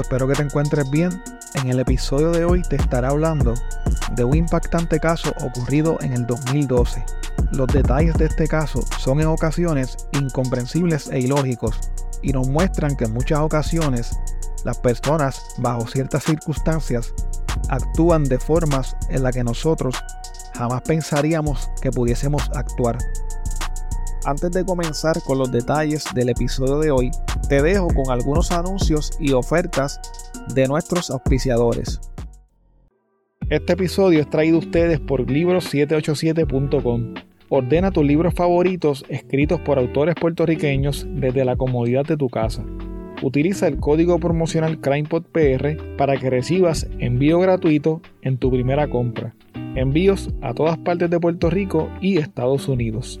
Espero que te encuentres bien. En el episodio de hoy te estaré hablando de un impactante caso ocurrido en el 2012. Los detalles de este caso son en ocasiones incomprensibles e ilógicos y nos muestran que en muchas ocasiones las personas, bajo ciertas circunstancias, actúan de formas en las que nosotros jamás pensaríamos que pudiésemos actuar. Antes de comenzar con los detalles del episodio de hoy, te dejo con algunos anuncios y ofertas de nuestros auspiciadores. Este episodio es traído a ustedes por libros787.com. Ordena tus libros favoritos escritos por autores puertorriqueños desde la comodidad de tu casa. Utiliza el código promocional CrimePodPR para que recibas envío gratuito en tu primera compra. Envíos a todas partes de Puerto Rico y Estados Unidos.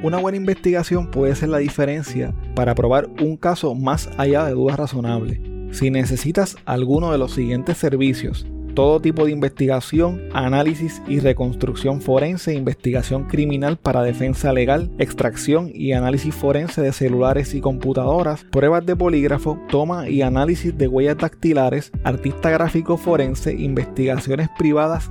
Una buena investigación puede ser la diferencia para probar un caso más allá de dudas razonables. Si necesitas alguno de los siguientes servicios, todo tipo de investigación, análisis y reconstrucción forense, investigación criminal para defensa legal, extracción y análisis forense de celulares y computadoras, pruebas de polígrafo, toma y análisis de huellas dactilares, artista gráfico forense, investigaciones privadas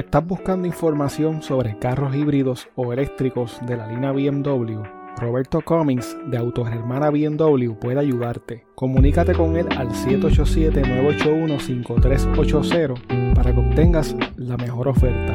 ¿Estás buscando información sobre carros híbridos o eléctricos de la línea BMW? Roberto Cummings de Autogermana BMW puede ayudarte. Comunícate con él al 787-981-5380 para que obtengas la mejor oferta.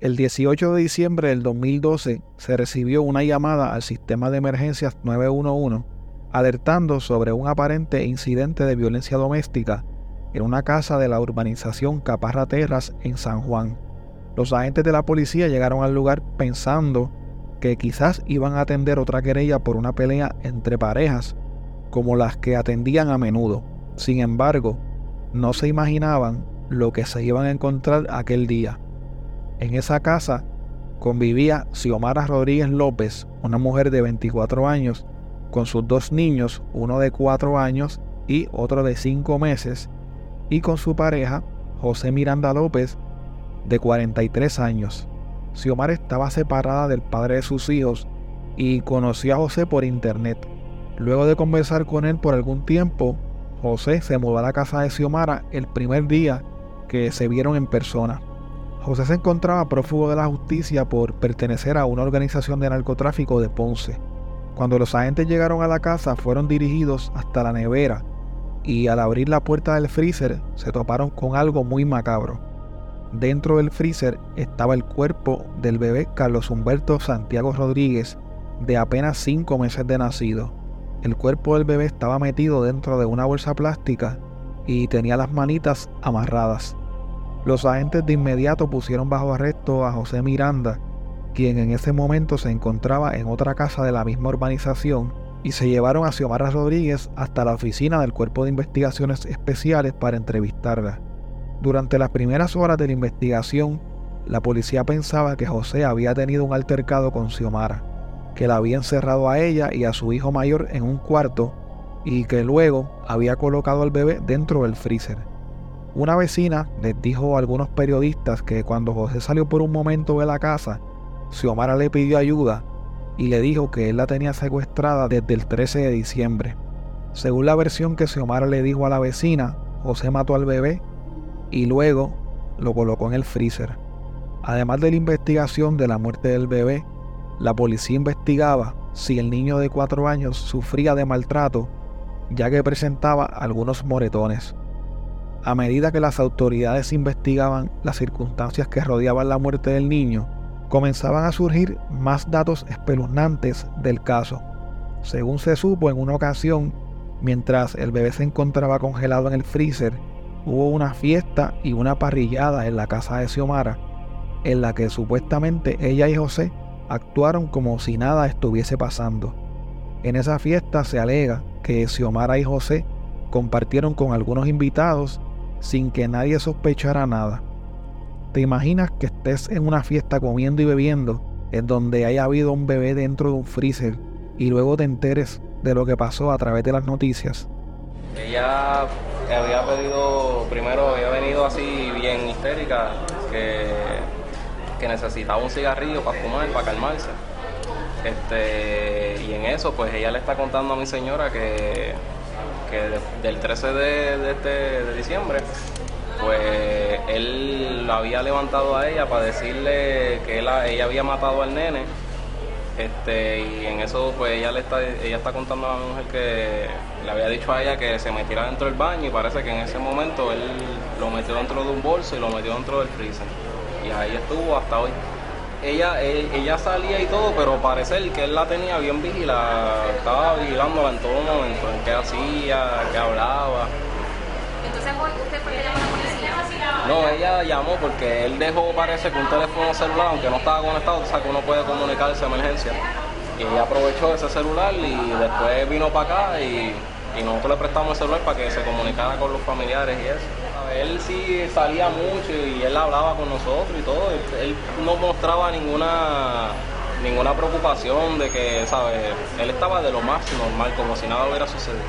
El 18 de diciembre del 2012 se recibió una llamada al sistema de emergencias 911 alertando sobre un aparente incidente de violencia doméstica en una casa de la urbanización Caparra Terras en San Juan. Los agentes de la policía llegaron al lugar pensando que quizás iban a atender otra querella por una pelea entre parejas como las que atendían a menudo. Sin embargo, no se imaginaban lo que se iban a encontrar aquel día. En esa casa convivía Xiomara Rodríguez López, una mujer de 24 años, con sus dos niños, uno de 4 años y otro de 5 meses, y con su pareja, José Miranda López, de 43 años. Xiomara estaba separada del padre de sus hijos y conoció a José por internet. Luego de conversar con él por algún tiempo, José se mudó a la casa de Xiomara el primer día que se vieron en persona. José se encontraba prófugo de la justicia por pertenecer a una organización de narcotráfico de Ponce. Cuando los agentes llegaron a la casa fueron dirigidos hasta la nevera y al abrir la puerta del freezer se toparon con algo muy macabro. Dentro del freezer estaba el cuerpo del bebé Carlos Humberto Santiago Rodríguez, de apenas 5 meses de nacido. El cuerpo del bebé estaba metido dentro de una bolsa plástica y tenía las manitas amarradas. Los agentes de inmediato pusieron bajo arresto a José Miranda, quien en ese momento se encontraba en otra casa de la misma urbanización, y se llevaron a Xiomara Rodríguez hasta la oficina del Cuerpo de Investigaciones Especiales para entrevistarla. Durante las primeras horas de la investigación, la policía pensaba que José había tenido un altercado con Xiomara, que la había encerrado a ella y a su hijo mayor en un cuarto y que luego había colocado al bebé dentro del freezer. Una vecina les dijo a algunos periodistas que cuando José salió por un momento de la casa, Xiomara le pidió ayuda y le dijo que él la tenía secuestrada desde el 13 de diciembre. Según la versión que Xiomara le dijo a la vecina, José mató al bebé y luego lo colocó en el freezer. Además de la investigación de la muerte del bebé, la policía investigaba si el niño de 4 años sufría de maltrato, ya que presentaba algunos moretones. A medida que las autoridades investigaban las circunstancias que rodeaban la muerte del niño, comenzaban a surgir más datos espeluznantes del caso. Según se supo en una ocasión, mientras el bebé se encontraba congelado en el freezer, hubo una fiesta y una parrillada en la casa de Xiomara, en la que supuestamente ella y José actuaron como si nada estuviese pasando. En esa fiesta se alega que Xiomara y José compartieron con algunos invitados sin que nadie sospechara nada. ¿Te imaginas que estés en una fiesta comiendo y bebiendo en donde haya habido un bebé dentro de un freezer y luego te enteres de lo que pasó a través de las noticias? Ella había pedido, primero había venido así bien histérica, que, que necesitaba un cigarrillo para fumar, para calmarse. Este, y en eso, pues ella le está contando a mi señora que, del 13 de, este, de diciembre pues él la había levantado a ella para decirle que ella había matado al nene. Este, y en eso pues ella le está ella está contando a la mujer que le había dicho a ella que se metiera dentro del baño y parece que en ese momento él lo metió dentro de un bolso y lo metió dentro del freezer y ahí estuvo hasta hoy ella ella salía y todo pero parece que él la tenía bien vigilada estaba vigilándola en todo momento en qué hacía qué hablaba entonces usted fue no, ella llamó porque él dejó, parece que un teléfono celular, aunque no estaba conectado, o sea que uno puede comunicarse a emergencia. Y ella aprovechó ese celular y después vino para acá y, nosotros le prestamos el celular para que se comunicara con los familiares y eso. Él sí salía mucho y él hablaba con nosotros y todo. Él no mostraba ninguna ninguna preocupación de que, ¿sabes? Él estaba de lo más normal, como si nada hubiera sucedido.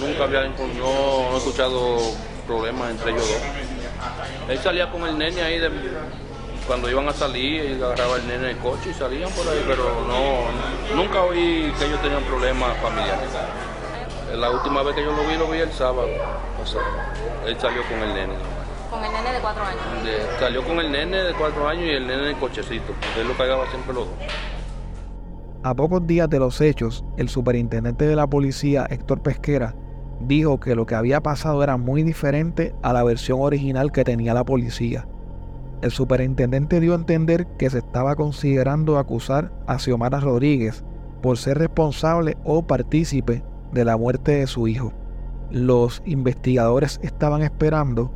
nunca había no he escuchado problemas entre ellos dos. Él salía con el nene ahí de, cuando iban a salir, él agarraba el nene en el coche y salían por ahí, pero no, nunca oí que ellos tenían problemas familiares. La última vez que yo lo vi, lo vi el sábado. él salió con el nene. ¿Con el nene de cuatro años? salió con el nene de cuatro años y el nene en el cochecito, él lo pegaba siempre los dos. A pocos días de los hechos, el superintendente de la policía, Héctor Pesquera, dijo que lo que había pasado era muy diferente a la versión original que tenía la policía. El superintendente dio a entender que se estaba considerando acusar a Xiomara Rodríguez por ser responsable o partícipe de la muerte de su hijo. Los investigadores estaban esperando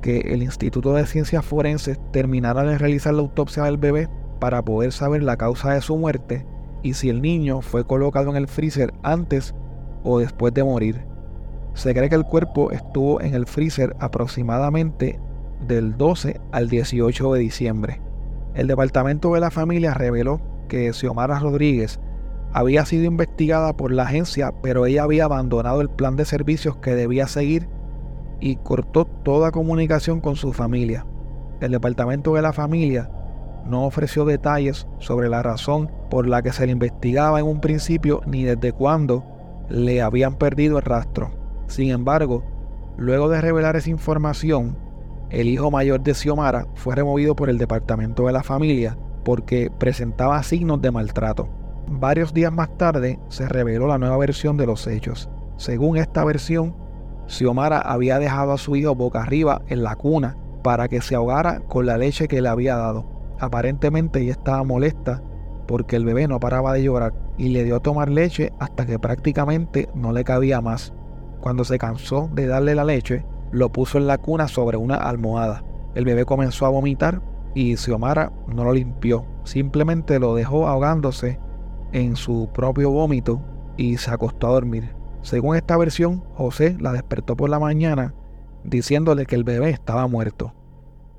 que el Instituto de Ciencias Forenses terminara de realizar la autopsia del bebé para poder saber la causa de su muerte y si el niño fue colocado en el freezer antes o después de morir. Se cree que el cuerpo estuvo en el freezer aproximadamente del 12 al 18 de diciembre. El departamento de la familia reveló que Xiomara Rodríguez había sido investigada por la agencia, pero ella había abandonado el plan de servicios que debía seguir y cortó toda comunicación con su familia. El departamento de la familia no ofreció detalles sobre la razón por la que se le investigaba en un principio ni desde cuándo le habían perdido el rastro. Sin embargo, luego de revelar esa información, el hijo mayor de Xiomara fue removido por el departamento de la familia porque presentaba signos de maltrato. Varios días más tarde se reveló la nueva versión de los hechos. Según esta versión, Xiomara había dejado a su hijo boca arriba en la cuna para que se ahogara con la leche que le había dado. Aparentemente ella estaba molesta porque el bebé no paraba de llorar y le dio a tomar leche hasta que prácticamente no le cabía más. Cuando se cansó de darle la leche, lo puso en la cuna sobre una almohada. El bebé comenzó a vomitar y Xiomara no lo limpió, simplemente lo dejó ahogándose en su propio vómito y se acostó a dormir. Según esta versión, José la despertó por la mañana diciéndole que el bebé estaba muerto.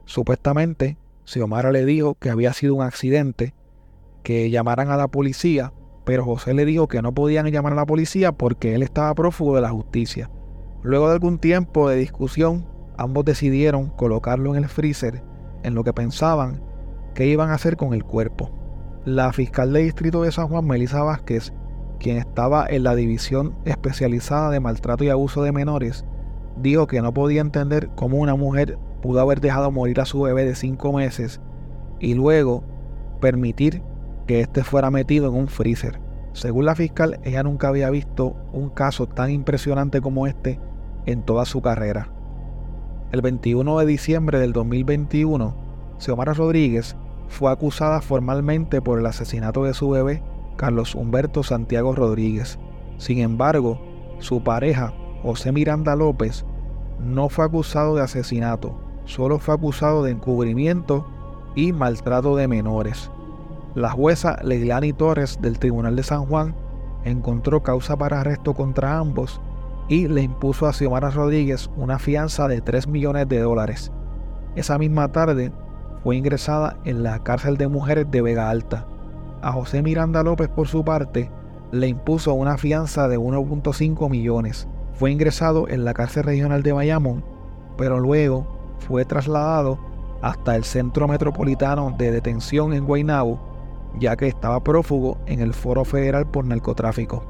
Supuestamente, Xiomara le dijo que había sido un accidente, que llamaran a la policía, pero José le dijo que no podían llamar a la policía porque él estaba prófugo de la justicia. Luego de algún tiempo de discusión, ambos decidieron colocarlo en el freezer en lo que pensaban que iban a hacer con el cuerpo. La fiscal de distrito de San Juan, Melissa Vázquez, quien estaba en la división especializada de maltrato y abuso de menores, dijo que no podía entender cómo una mujer pudo haber dejado morir a su bebé de cinco meses y luego permitir que éste fuera metido en un freezer. Según la fiscal, ella nunca había visto un caso tan impresionante como este en toda su carrera. El 21 de diciembre del 2021, Xiomara Rodríguez fue acusada formalmente por el asesinato de su bebé, Carlos Humberto Santiago Rodríguez. Sin embargo, su pareja, José Miranda López, no fue acusado de asesinato, solo fue acusado de encubrimiento y maltrato de menores. La jueza Leilani Torres del Tribunal de San Juan encontró causa para arresto contra ambos y le impuso a Xiomara Rodríguez una fianza de 3 millones de dólares. Esa misma tarde fue ingresada en la cárcel de mujeres de Vega Alta. A José Miranda López, por su parte, le impuso una fianza de 1.5 millones. Fue ingresado en la cárcel regional de Bayamón, pero luego fue trasladado hasta el Centro Metropolitano de Detención en Guaynabo, ya que estaba prófugo en el Foro Federal por narcotráfico.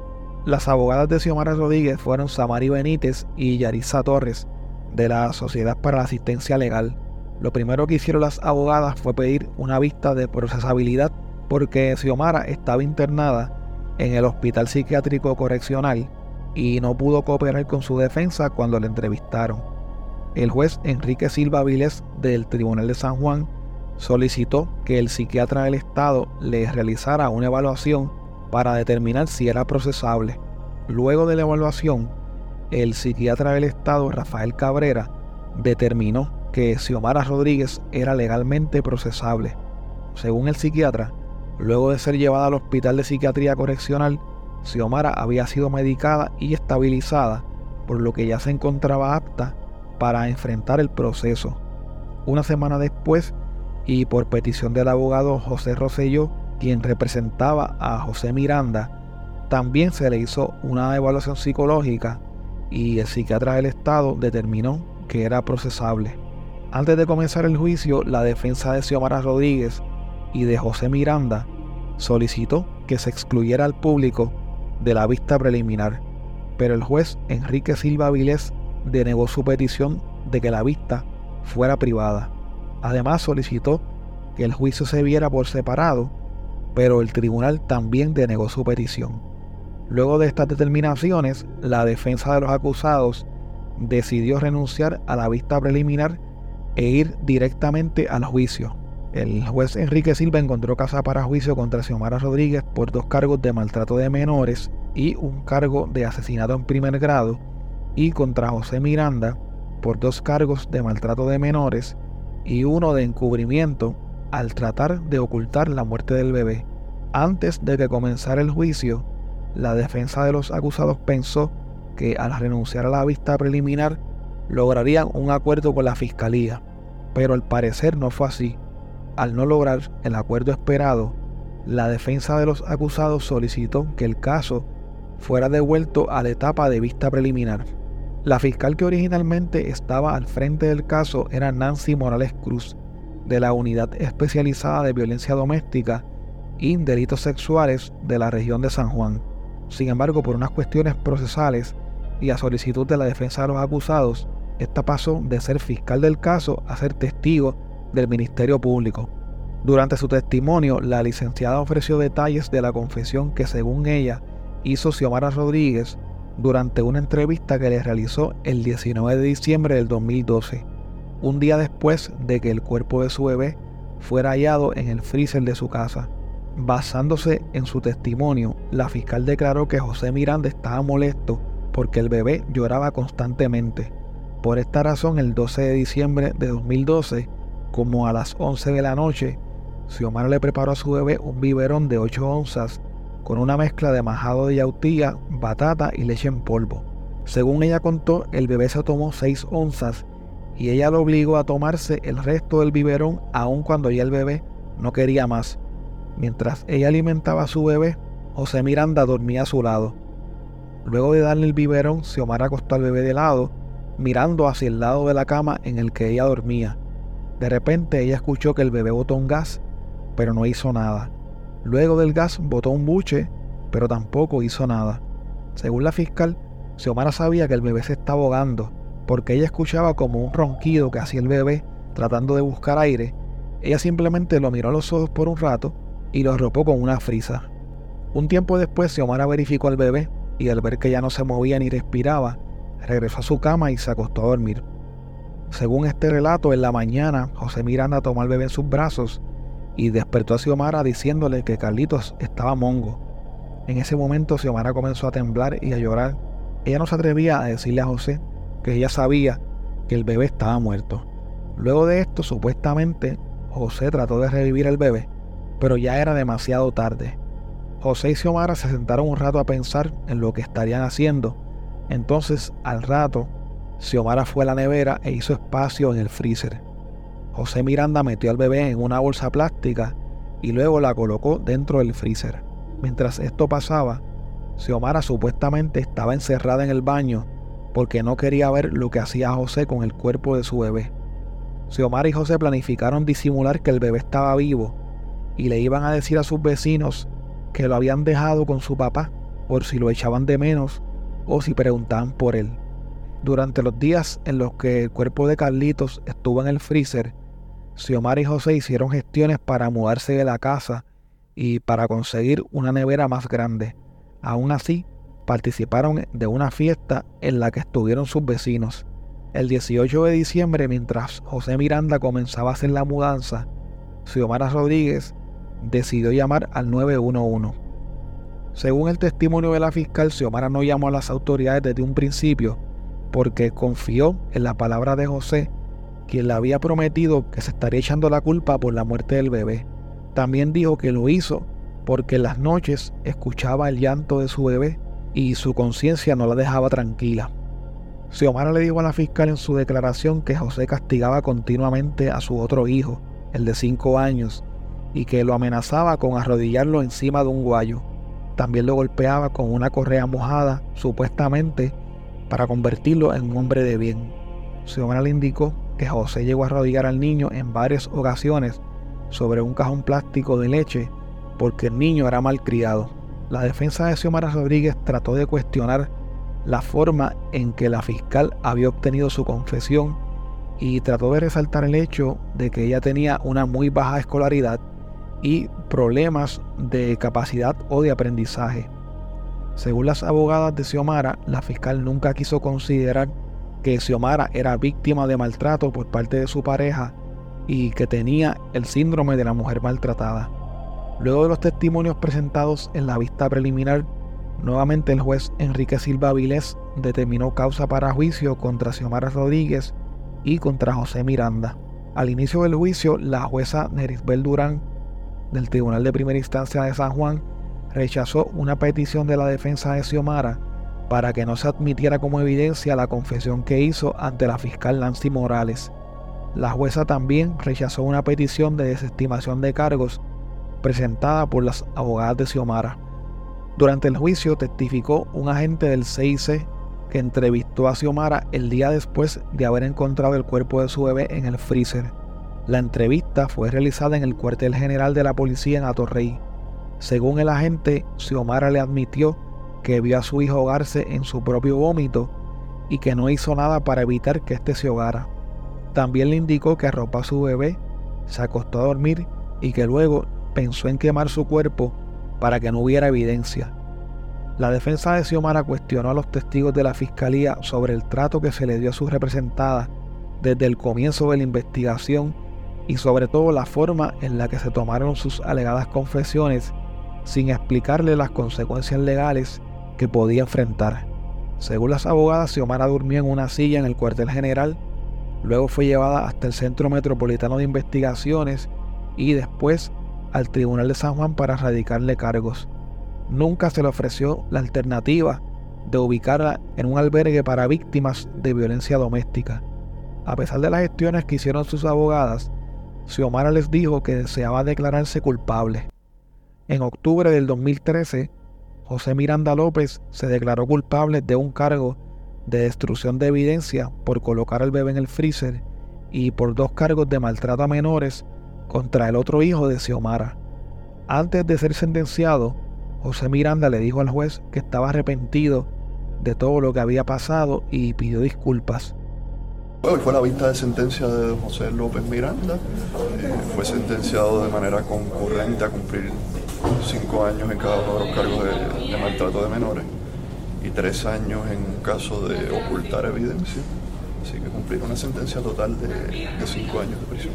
Las abogadas de Xiomara Rodríguez fueron Samari Benítez y Yarisa Torres, de la Sociedad para la Asistencia Legal. Lo primero que hicieron las abogadas fue pedir una vista de procesabilidad porque Xiomara estaba internada en el Hospital Psiquiátrico Correccional y no pudo cooperar con su defensa cuando le entrevistaron. El juez Enrique Silva Viles del Tribunal de San Juan solicitó que el psiquiatra del Estado le realizara una evaluación para determinar si era procesable. Luego de la evaluación, el psiquiatra del Estado, Rafael Cabrera, determinó que Xiomara Rodríguez era legalmente procesable. Según el psiquiatra, luego de ser llevada al Hospital de Psiquiatría Correccional, Xiomara había sido medicada y estabilizada, por lo que ya se encontraba apta para enfrentar el proceso. Una semana después, y por petición del abogado José Rosselló, quien representaba a José Miranda, también se le hizo una evaluación psicológica y el psiquiatra del Estado determinó que era procesable. Antes de comenzar el juicio, la defensa de Xiomara Rodríguez y de José Miranda solicitó que se excluyera al público de la vista preliminar, pero el juez Enrique Silva Vilés denegó su petición de que la vista fuera privada. Además solicitó que el juicio se viera por separado, pero el tribunal también denegó su petición. Luego de estas determinaciones, la defensa de los acusados decidió renunciar a la vista preliminar e ir directamente al juicio. El juez Enrique Silva encontró casa para juicio contra Xiomara Rodríguez por dos cargos de maltrato de menores y un cargo de asesinato en primer grado y contra José Miranda por dos cargos de maltrato de menores y uno de encubrimiento al tratar de ocultar la muerte del bebé. Antes de que comenzara el juicio, la defensa de los acusados pensó que al renunciar a la vista preliminar lograrían un acuerdo con la fiscalía, pero al parecer no fue así. Al no lograr el acuerdo esperado, la defensa de los acusados solicitó que el caso fuera devuelto a la etapa de vista preliminar. La fiscal que originalmente estaba al frente del caso era Nancy Morales Cruz, de la Unidad Especializada de Violencia Doméstica y Delitos Sexuales de la región de San Juan. Sin embargo, por unas cuestiones procesales y a solicitud de la defensa de los acusados, esta pasó de ser fiscal del caso a ser testigo del Ministerio Público. Durante su testimonio, la licenciada ofreció detalles de la confesión que según ella hizo Xiomara Rodríguez durante una entrevista que le realizó el 19 de diciembre del 2012, un día después de que el cuerpo de su bebé fuera hallado en el freezer de su casa. Basándose en su testimonio, la fiscal declaró que José Miranda estaba molesto porque el bebé lloraba constantemente. Por esta razón, el 12 de diciembre de 2012, como a las 11 de la noche, Xiomara le preparó a su bebé un biberón de 8 onzas con una mezcla de majado de yautía, batata y leche en polvo. Según ella contó, el bebé se tomó 6 onzas y ella lo obligó a tomarse el resto del biberón aun cuando ya el bebé no quería más. Mientras ella alimentaba a su bebé, José Miranda dormía a su lado. Luego de darle el biberón, Xiomara acostó al bebé de lado, mirando hacia el lado de la cama en el que ella dormía. De repente ella escuchó que el bebé botó un gas, pero no hizo nada. Luego del gas botó un buche, pero tampoco hizo nada. Según la fiscal, Xiomara sabía que el bebé se estaba ahogando, porque ella escuchaba como un ronquido que hacía el bebé tratando de buscar aire. Ella simplemente lo miró a los ojos por un rato y lo arropó con una frisa. Un tiempo después, Xiomara verificó al bebé y al ver que ya no se movía ni respiraba, regresó a su cama y se acostó a dormir. Según este relato, en la mañana, José Miranda tomó al bebé en sus brazos y despertó a Xiomara diciéndole que Carlitos estaba mongo. En ese momento Xiomara comenzó a temblar y a llorar. Ella no se atrevía a decirle a José que ella sabía que el bebé estaba muerto. Luego de esto, supuestamente, José trató de revivir al bebé, pero ya era demasiado tarde. José y Xiomara se sentaron un rato a pensar en lo que estarían haciendo. Entonces, al rato, Xiomara fue a la nevera e hizo espacio en el freezer. José Miranda metió al bebé en una bolsa plástica y luego la colocó dentro del freezer. Mientras esto pasaba, Xiomara supuestamente estaba encerrada en el baño porque no quería ver lo que hacía José con el cuerpo de su bebé. Xiomara y José planificaron disimular que el bebé estaba vivo y le iban a decir a sus vecinos que lo habían dejado con su papá por si lo echaban de menos o si preguntaban por él. Durante los días en los que el cuerpo de Carlitos estuvo en el freezer, Xiomara y José hicieron gestiones para mudarse de la casa y para conseguir una nevera más grande. Aún así, participaron de una fiesta en la que estuvieron sus vecinos. El 18 de diciembre, mientras José Miranda comenzaba a hacer la mudanza, Xiomara Rodríguez decidió llamar al 911. Según el testimonio de la fiscal, Xiomara no llamó a las autoridades desde un principio porque confió en la palabra de José quien le había prometido que se estaría echando la culpa por la muerte del bebé. También dijo que lo hizo porque en las noches escuchaba el llanto de su bebé y su conciencia no la dejaba tranquila. Xiomara le dijo a la fiscal en su declaración que José castigaba continuamente a su otro hijo, el de 5 años, y que lo amenazaba con arrodillarlo encima de un guayo. También lo golpeaba con una correa mojada, supuestamente, para convertirlo en un hombre de bien. Xiomara le indicó que José llegó a arrodillar al niño en varias ocasiones sobre un cajón plástico de leche porque el niño era malcriado. La defensa de Xiomara Rodríguez trató de cuestionar la forma en que la fiscal había obtenido su confesión y trató de resaltar el hecho de que ella tenía una muy baja escolaridad y problemas de capacidad o de aprendizaje. Según las abogadas de Xiomara, la fiscal nunca quiso considerar que Xiomara era víctima de maltrato por parte de su pareja y que tenía el síndrome de la mujer maltratada. Luego de los testimonios presentados en la vista preliminar, nuevamente el juez Enrique Silva Vilés determinó causa para juicio contra Xiomara Rodríguez y contra José Miranda. Al inicio del juicio, la jueza Nerisbel Durán del Tribunal de Primera Instancia de San Juan rechazó una petición de la defensa de Xiomara para que no se admitiera como evidencia la confesión que hizo ante la fiscal Nancy Morales. La jueza también rechazó una petición de desestimación de cargos presentada por las abogadas de Xiomara. Durante el juicio testificó un agente del CIC que entrevistó a Xiomara el día después de haber encontrado el cuerpo de su bebé en el freezer. La entrevista fue realizada en el cuartel general de la policía en Atorrey. Según el agente, Xiomara le admitió que vio a su hijo ahogarse en su propio vómito y que no hizo nada para evitar que éste se ahogara. También le indicó que arropó a su bebé, se acostó a dormir y que luego pensó en quemar su cuerpo para que no hubiera evidencia. La defensa de Xiomara cuestionó a los testigos de la fiscalía sobre el trato que se le dio a su representada desde el comienzo de la investigación y sobre todo la forma en la que se tomaron sus alegadas confesiones sin explicarle las consecuencias legales que podía enfrentar. Según las abogadas, Xiomara durmió en una silla en el cuartel general, luego fue llevada hasta el Centro Metropolitano de Investigaciones y después al Tribunal de San Juan para radicarle cargos. Nunca se le ofreció la alternativa de ubicarla en un albergue para víctimas de violencia doméstica. A pesar de las gestiones que hicieron sus abogadas, Xiomara les dijo que deseaba declararse culpable. En octubre del 2013, José Miranda López se declaró culpable de un cargo de destrucción de evidencia por colocar al bebé en el freezer y por dos cargos de maltrato a menores contra el otro hijo de Xiomara. Antes de ser sentenciado, José Miranda le dijo al juez que estaba arrepentido de todo lo que había pasado y pidió disculpas. Hoy fue la vista de sentencia de José López Miranda. Eh, fue sentenciado de manera concurrente a cumplir cinco años en cada uno de los cargos de, maltrato de menores y tres años en caso de ocultar evidencia. Así que cumplir una sentencia total de, cinco años de prisión.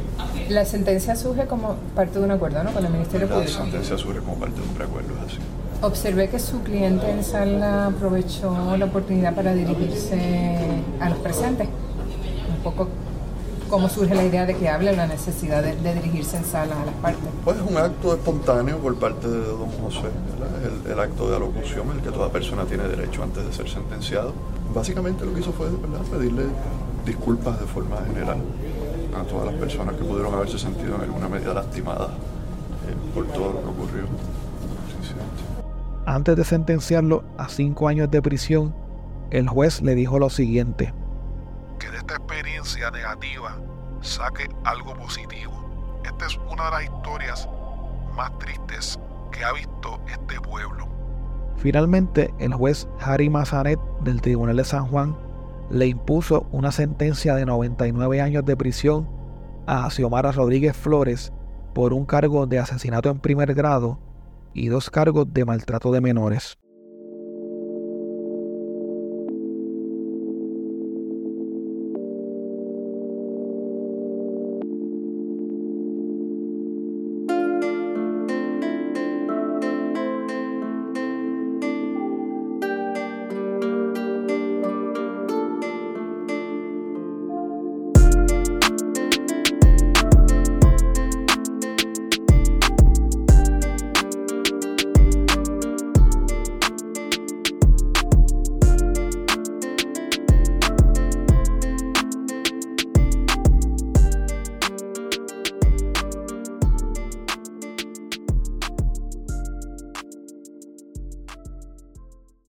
La sentencia surge como parte de un acuerdo, ¿no? Con el Ministerio Público. La sentencia surge como parte de un preacuerdo, es así. Observé que su cliente en sala aprovechó la oportunidad para dirigirse a los presentes. Un poco ¿Cómo surge la idea de que hable la necesidad de, dirigirse en sala a las partes? Pues es un acto espontáneo por parte de don José, el, acto de alocución, el que toda persona tiene derecho antes de ser sentenciado. Básicamente lo que hizo fue pedirle disculpas de forma general a todas las personas que pudieron haberse sentido en alguna medida lastimadas eh, por todo lo que ocurrió. Antes de sentenciarlo a cinco años de prisión, el juez le dijo lo siguiente de experiencia negativa saque algo positivo. Esta es una de las historias más tristes que ha visto este pueblo. Finalmente, el juez Harry Mazanet del Tribunal de San Juan le impuso una sentencia de 99 años de prisión a Xiomara Rodríguez Flores por un cargo de asesinato en primer grado y dos cargos de maltrato de menores.